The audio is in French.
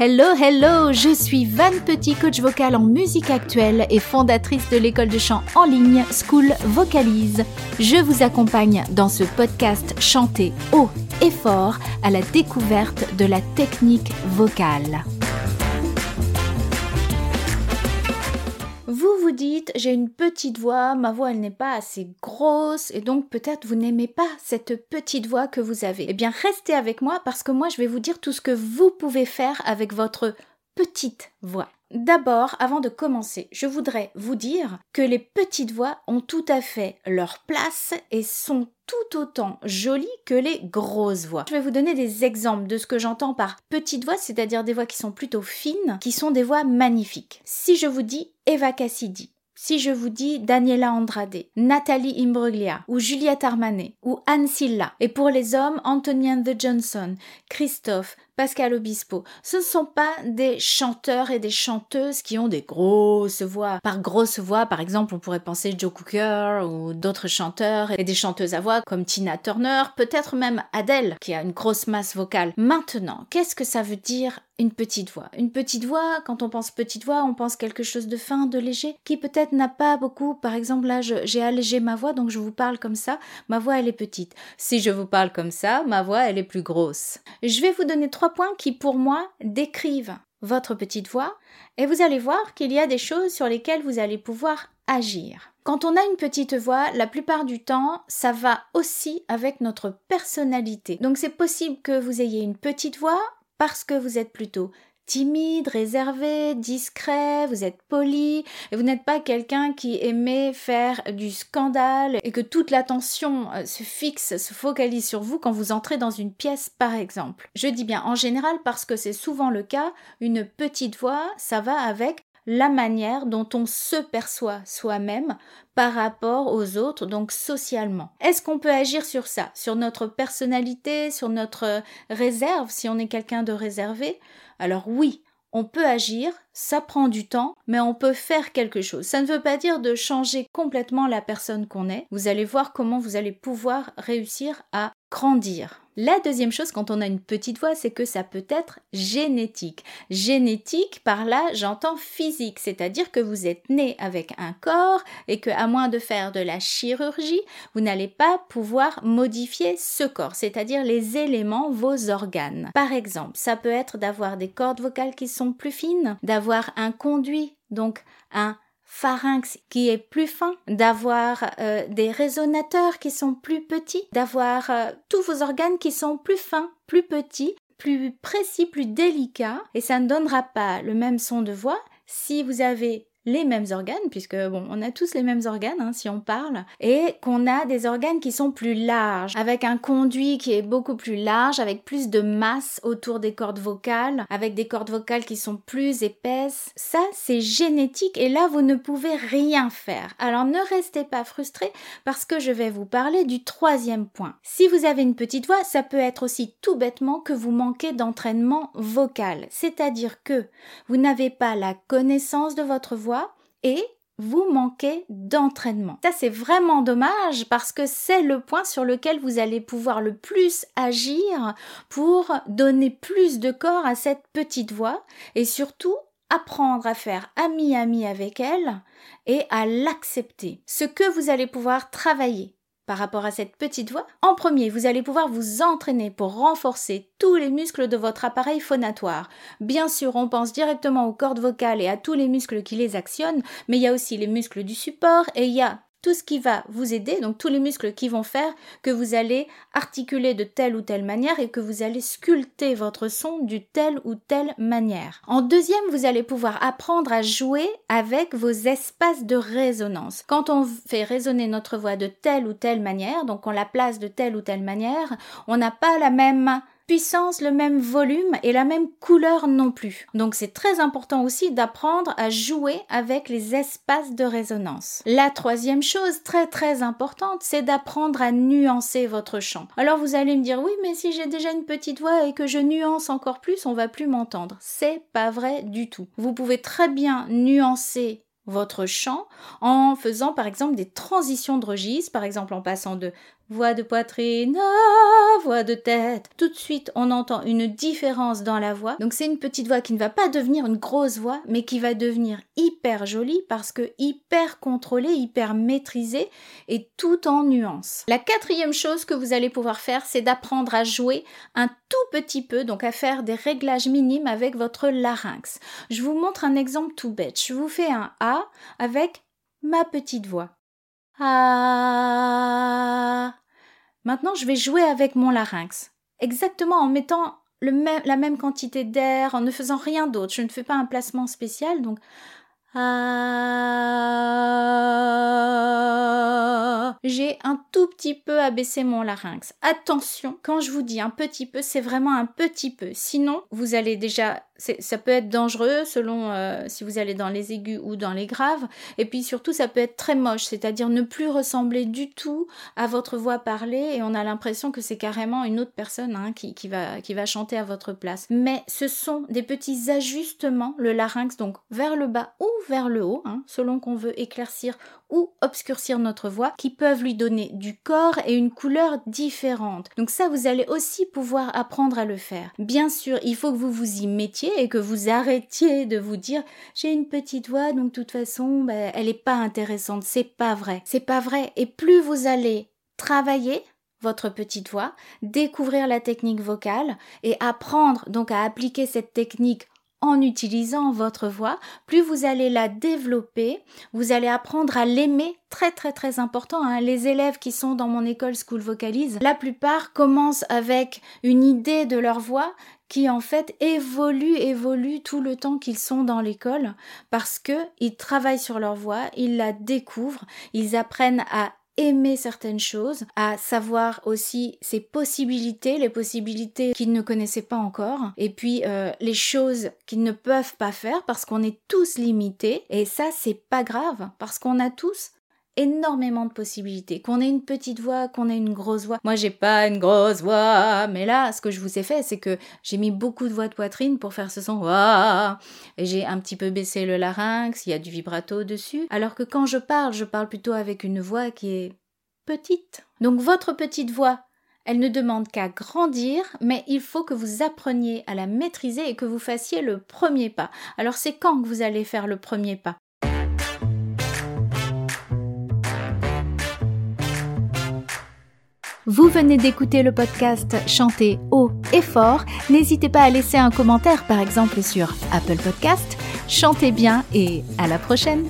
Hello, hello, je suis Van Petit, coach vocal en musique actuelle et fondatrice de l'école de chant en ligne School Vocalise. Je vous accompagne dans ce podcast chanter haut et fort à la découverte de la technique vocale. Vous vous dites, j'ai une petite voix, ma voix elle n'est pas assez grosse et donc peut-être vous n'aimez pas cette petite voix que vous avez. Eh bien restez avec moi parce que moi je vais vous dire tout ce que vous pouvez faire avec votre petite voix. D'abord, avant de commencer, je voudrais vous dire que les petites voix ont tout à fait leur place et sont tout autant jolies que les grosses voix. Je vais vous donner des exemples de ce que j'entends par petites voix, c'est-à-dire des voix qui sont plutôt fines, qui sont des voix magnifiques. Si je vous dis Eva Cassidy, si je vous dis Daniela Andrade, Nathalie Imbruglia, ou Juliette Armanet, ou Anne Silla, et pour les hommes, Anthony Johnson, Christophe, Pascal Obispo. Ce ne sont pas des chanteurs et des chanteuses qui ont des grosses voix. Par grosse voix, par exemple, on pourrait penser Joe Cooker ou d'autres chanteurs et des chanteuses à voix comme Tina Turner, peut-être même Adele qui a une grosse masse vocale. Maintenant, qu'est-ce que ça veut dire une petite voix? Une petite voix, quand on pense petite voix, on pense quelque chose de fin, de léger, qui peut-être n'a pas beaucoup. Par exemple, là, j'ai allégé ma voix, donc je vous parle comme ça. Ma voix, elle est petite. Si je vous parle comme ça, ma voix, elle est plus grosse. Je vais vous donner trois points qui, pour moi, décrivent votre petite voix, et vous allez voir qu'il y a des choses sur lesquelles vous allez pouvoir agir. Quand on a une petite voix, la plupart du temps, ça va aussi avec notre personnalité. Donc c'est possible que vous ayez une petite voix parce que vous êtes plutôt timide, réservé, discret, vous êtes poli, et vous n'êtes pas quelqu'un qui aimait faire du scandale et que toute l'attention euh, se fixe, se focalise sur vous quand vous entrez dans une pièce par exemple. Je dis bien en général parce que c'est souvent le cas, une petite voix, ça va avec la manière dont on se perçoit soi-même par rapport aux autres, donc socialement. Est-ce qu'on peut agir sur ça, sur notre personnalité, sur notre réserve, si on est quelqu'un de réservé? Alors oui, on peut agir, ça prend du temps, mais on peut faire quelque chose. Ça ne veut pas dire de changer complètement la personne qu'on est. Vous allez voir comment vous allez pouvoir réussir à grandir. La deuxième chose quand on a une petite voix, c'est que ça peut être génétique. Génétique, par là, j'entends physique, c'est-à-dire que vous êtes né avec un corps et que, à moins de faire de la chirurgie, vous n'allez pas pouvoir modifier ce corps, c'est-à-dire les éléments, vos organes. Par exemple, ça peut être d'avoir des cordes vocales qui sont plus fines, d'avoir un conduit, donc un pharynx qui est plus fin, d'avoir euh, des résonateurs qui sont plus petits, d'avoir euh, tous vos organes qui sont plus fins, plus petits, plus précis, plus délicats, et ça ne donnera pas le même son de voix si vous avez les mêmes organes, puisque bon, on a tous les mêmes organes hein, si on parle, et qu'on a des organes qui sont plus larges, avec un conduit qui est beaucoup plus large, avec plus de masse autour des cordes vocales, avec des cordes vocales qui sont plus épaisses. Ça, c'est génétique et là, vous ne pouvez rien faire. Alors ne restez pas frustré parce que je vais vous parler du troisième point. Si vous avez une petite voix, ça peut être aussi tout bêtement que vous manquez d'entraînement vocal, c'est-à-dire que vous n'avez pas la connaissance de votre voix et vous manquez d'entraînement. Ça c'est vraiment dommage parce que c'est le point sur lequel vous allez pouvoir le plus agir pour donner plus de corps à cette petite voix et surtout apprendre à faire ami-ami avec elle et à l'accepter. Ce que vous allez pouvoir travailler par rapport à cette petite voix En premier, vous allez pouvoir vous entraîner pour renforcer tous les muscles de votre appareil phonatoire. Bien sûr, on pense directement aux cordes vocales et à tous les muscles qui les actionnent, mais il y a aussi les muscles du support et il y a tout ce qui va vous aider, donc tous les muscles qui vont faire que vous allez articuler de telle ou telle manière et que vous allez sculpter votre son d'une telle ou telle manière. En deuxième, vous allez pouvoir apprendre à jouer avec vos espaces de résonance. Quand on fait résonner notre voix de telle ou telle manière, donc on la place de telle ou telle manière, on n'a pas la même puissance, le même volume et la même couleur non plus. Donc c'est très important aussi d'apprendre à jouer avec les espaces de résonance. La troisième chose très très importante, c'est d'apprendre à nuancer votre chant. Alors vous allez me dire oui mais si j'ai déjà une petite voix et que je nuance encore plus, on va plus m'entendre. C'est pas vrai du tout. Vous pouvez très bien nuancer votre chant en faisant par exemple des transitions de registre, par exemple en passant de voix de poitrine, ah, voix de tête. Tout de suite, on entend une différence dans la voix. Donc c'est une petite voix qui ne va pas devenir une grosse voix, mais qui va devenir hyper jolie parce que hyper contrôlée, hyper maîtrisée et tout en nuances. La quatrième chose que vous allez pouvoir faire, c'est d'apprendre à jouer un tout petit peu, donc à faire des réglages minimes avec votre larynx. Je vous montre un exemple tout bête. Je vous fais un A avec ma petite voix. Ah. Maintenant, je vais jouer avec mon larynx. Exactement en mettant la même quantité d'air, en ne faisant rien d'autre. Je ne fais pas un placement spécial, donc ah. J'ai un tout petit peu abaissé mon larynx. Attention, quand je vous dis un petit peu, c'est vraiment un petit peu. Sinon, vous allez déjà ça peut être dangereux selon euh, si vous allez dans les aigus ou dans les graves. Et puis surtout, ça peut être très moche, c'est-à-dire ne plus ressembler du tout à votre voix parlée et on a l'impression que c'est carrément une autre personne hein, qui, va chanter à votre place. Mais ce sont des petits ajustements, le larynx, donc vers le bas ou vers le haut, hein, selon qu'on veut éclaircir ou obscurcir notre voix, qui peuvent lui donner du corps et une couleur différente. Donc ça, vous allez aussi pouvoir apprendre à le faire. Bien sûr, il faut que vous vous y mettiez et que vous arrêtiez de vous dire j'ai une petite voix, donc de toute façon, ben, elle n'est pas intéressante. C'est pas vrai. C'est pas vrai. Et plus vous allez travailler, votre petite voix, découvrir la technique vocale et apprendre donc à appliquer cette technique en utilisant votre voix, plus vous allez la développer, vous allez apprendre à l'aimer, très très très important. Hein. Les élèves qui sont dans mon école School Vocalise, la plupart commencent avec une idée de leur voix qui en fait évolue, évolue tout le temps qu'ils sont dans l'école parce que ils travaillent sur leur voix, ils la découvrent, ils apprennent à aimer certaines choses, à savoir aussi ses possibilités, les possibilités qu'ils ne connaissaient pas encore, et puis euh, les choses qu'ils ne peuvent pas faire parce qu'on est tous limités, et ça c'est pas grave parce qu'on a tous énormément de possibilités. Qu'on ait une petite voix, qu'on ait une grosse voix. Moi, j'ai pas une grosse voix, mais là, ce que je vous ai fait, c'est que j'ai mis beaucoup de voix de poitrine pour faire ce son. Et j'ai un petit peu baissé le larynx, il y a du vibrato dessus. Alors que quand je parle, je parle plutôt avec une voix qui est petite. Donc votre petite voix, elle ne demande qu'à grandir, mais il faut que vous appreniez à la maîtriser et que vous fassiez le premier pas. Alors c'est quand que vous allez faire le premier pas? Vous venez d'écouter le podcast Chanter haut et fort. N'hésitez pas à laisser un commentaire, par exemple sur Apple Podcast. Chantez bien et à la prochaine.